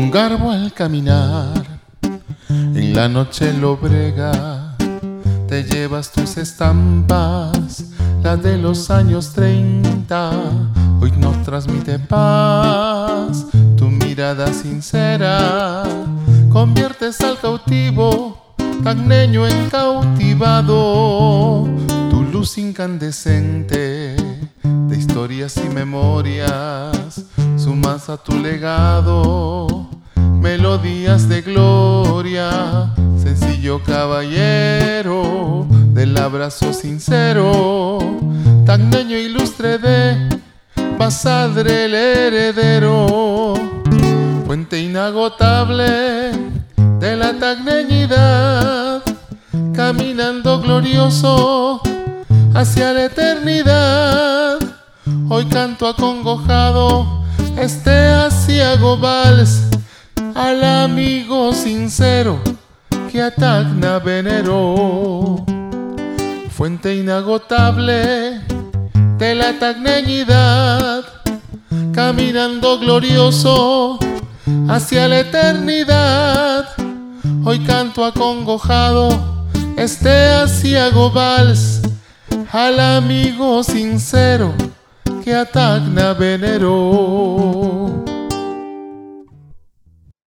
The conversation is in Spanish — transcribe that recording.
garbo al caminar, en la noche lobrega, te llevas tus estampas, las de los años 30, hoy nos transmite paz, tu mirada sincera, conviertes al cautivo, cagneño en cautivado, tu luz incandescente de historias y memorias, sumas a tu legado melodías de gloria, sencillo caballero del abrazo sincero, tagneño ilustre de Basadre el heredero, fuente inagotable de la tagneñidad, caminando glorioso hacia la eternidad. Hoy canto acongojado este asiago vals al amigo sincero que a Tacna veneró. Fuente inagotable de la tagneñidad, caminando glorioso hacia la eternidad. Hoy canto acongojado este asiago vals al amigo sincero que a Tacna veneró.